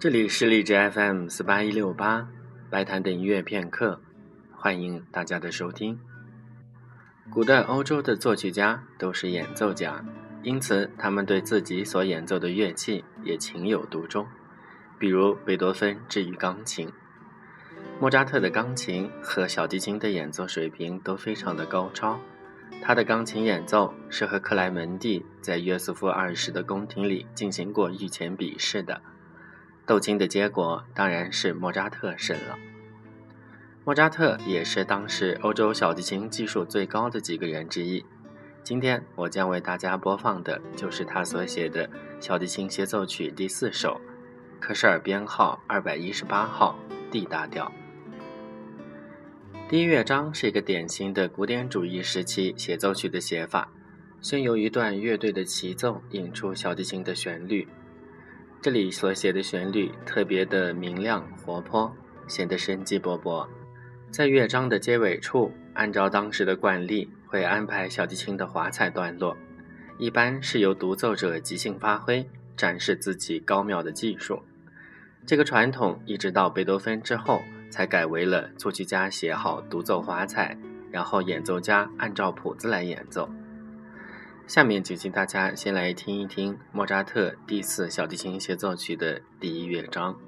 这里是荔枝 FM 四八一六八，白谈的音乐片刻，欢迎大家的收听。古代欧洲的作曲家都是演奏家，因此他们对自己所演奏的乐器也情有独钟。比如贝多芬至于钢琴，莫扎特的钢琴和小提琴的演奏水平都非常的高超。他的钢琴演奏是和克莱门蒂在约瑟夫二世的宫廷里进行过御前比试的。斗琴的结果当然是莫扎特胜了。莫扎特也是当时欧洲小提琴技术最高的几个人之一。今天我将为大家播放的就是他所写的小提琴协奏曲第四首，科舍尔编号二百一十八号 D 大调。第一乐章是一个典型的古典主义时期协奏曲的写法，先由一段乐队的齐奏引出小提琴的旋律。这里所写的旋律特别的明亮活泼，显得生机勃勃。在乐章的结尾处，按照当时的惯例，会安排小提琴的华彩段落，一般是由独奏者即兴发挥，展示自己高妙的技术。这个传统一直到贝多芬之后，才改为了作曲家写好独奏华彩，然后演奏家按照谱子来演奏。下面就请大家先来听一听莫扎特第四小提琴协奏曲的第一乐章。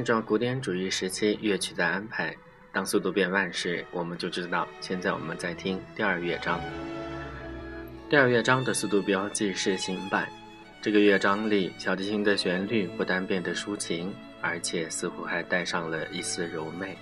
按照古典主义时期乐曲的安排，当速度变慢时，我们就知道现在我们在听第二乐章。第二乐章的速度标记是行板。这个乐章里，小提琴的旋律不但变得抒情，而且似乎还带上了一丝柔媚。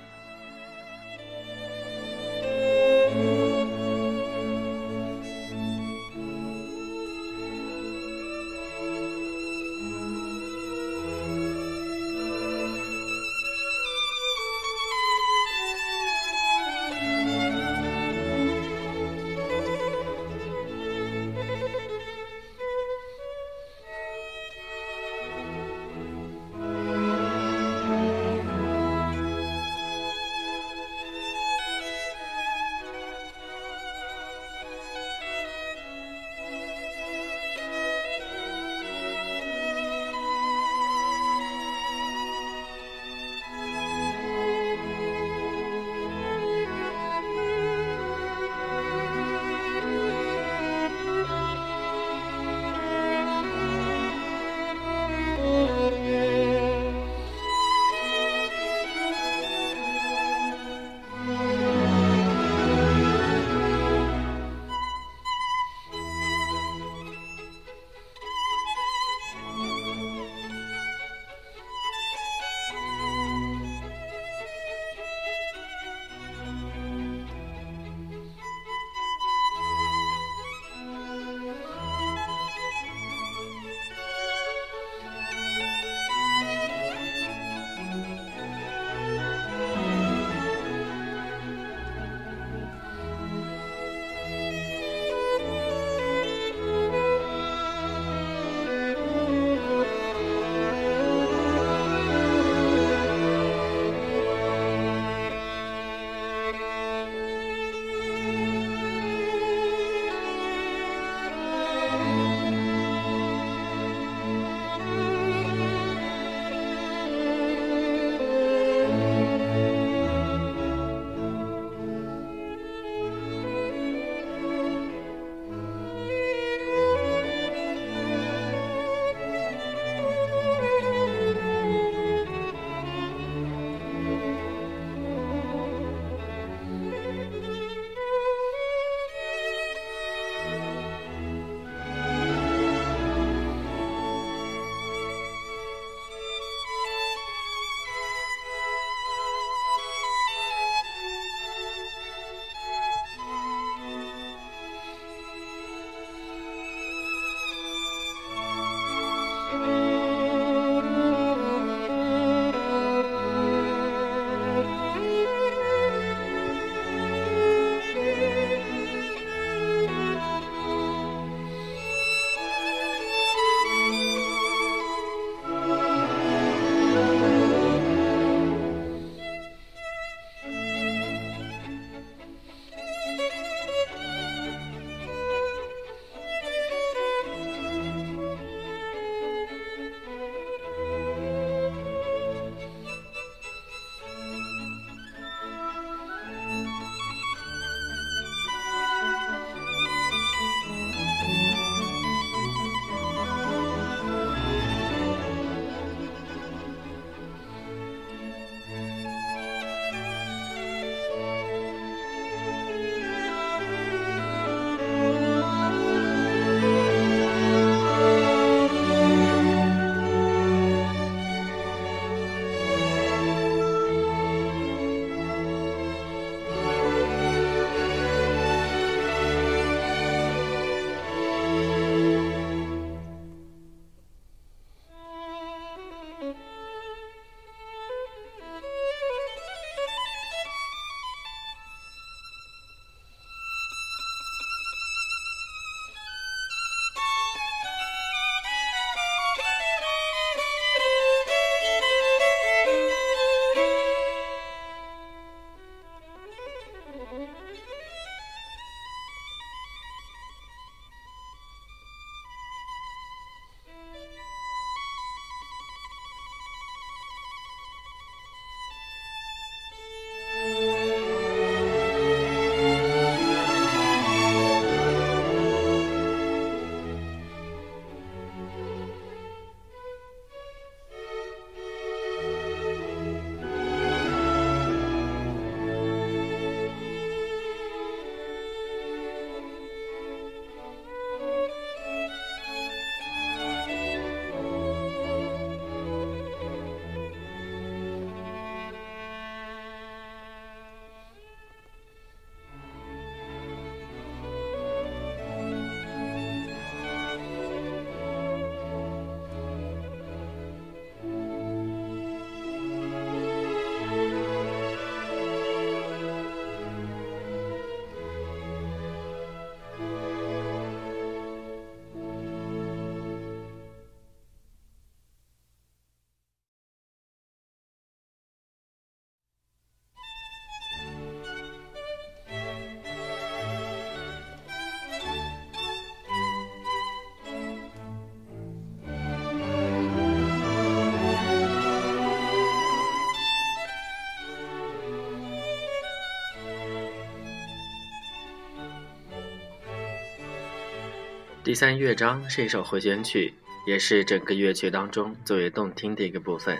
第三乐章是一首回旋曲，也是整个乐曲当中最为动听的一个部分。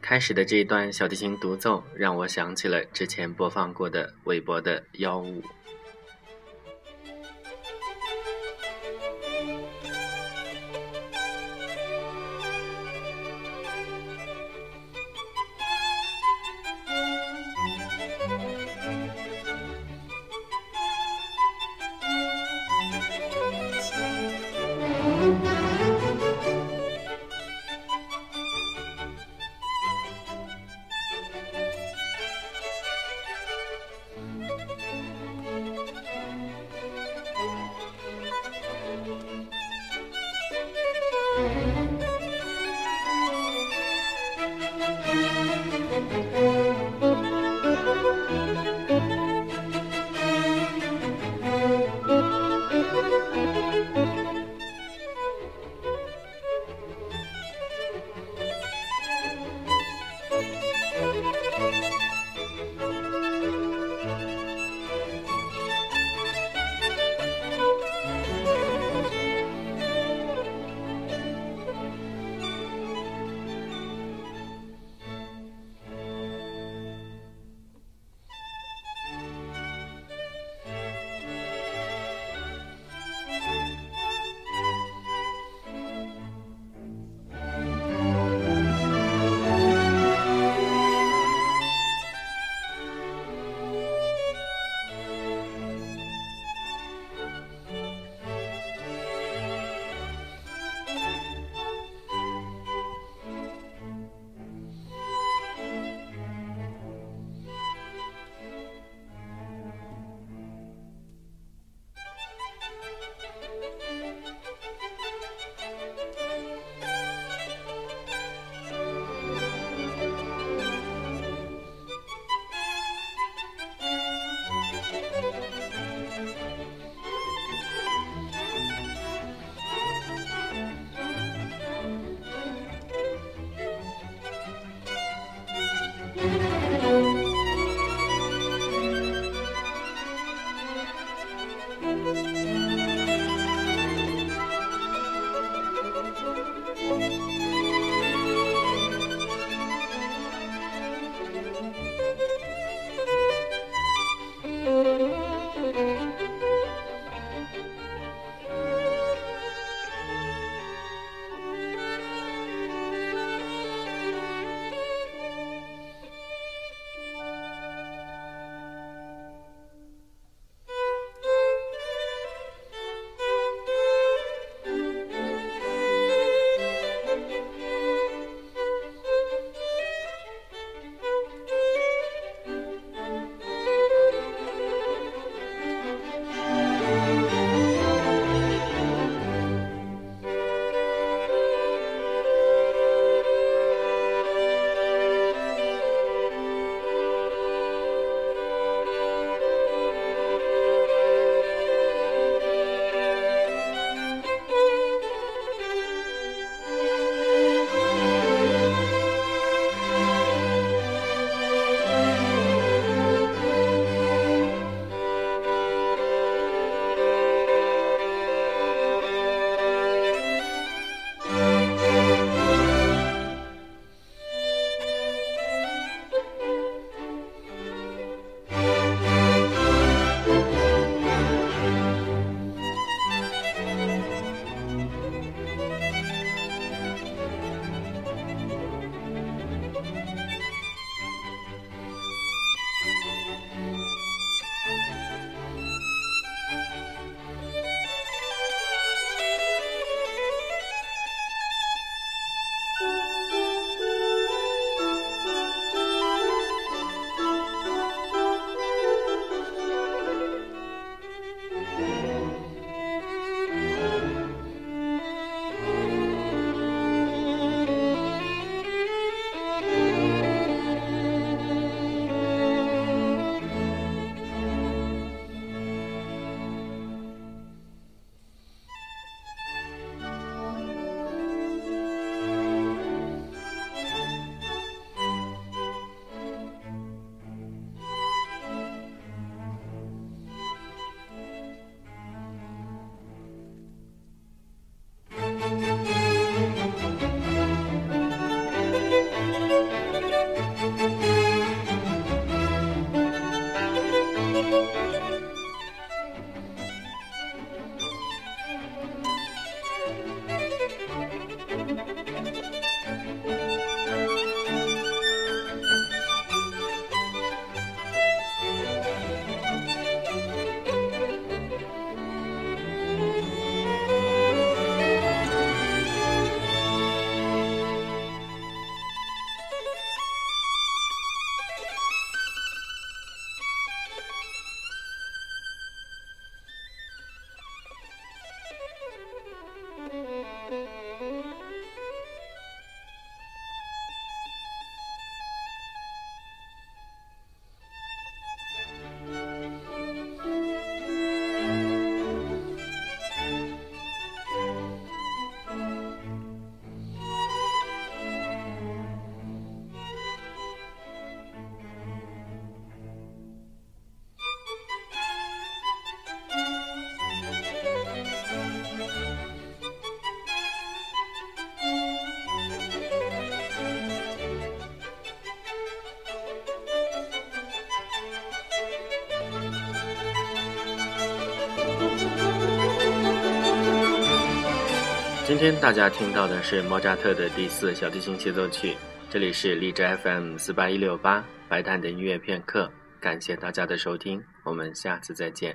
开始的这一段小提琴独奏，让我想起了之前播放过的韦伯的幺五。今天大家听到的是莫扎特的第四小提琴协奏曲。这里是荔枝 FM 四八一六八白谈的音乐片刻，感谢大家的收听，我们下次再见。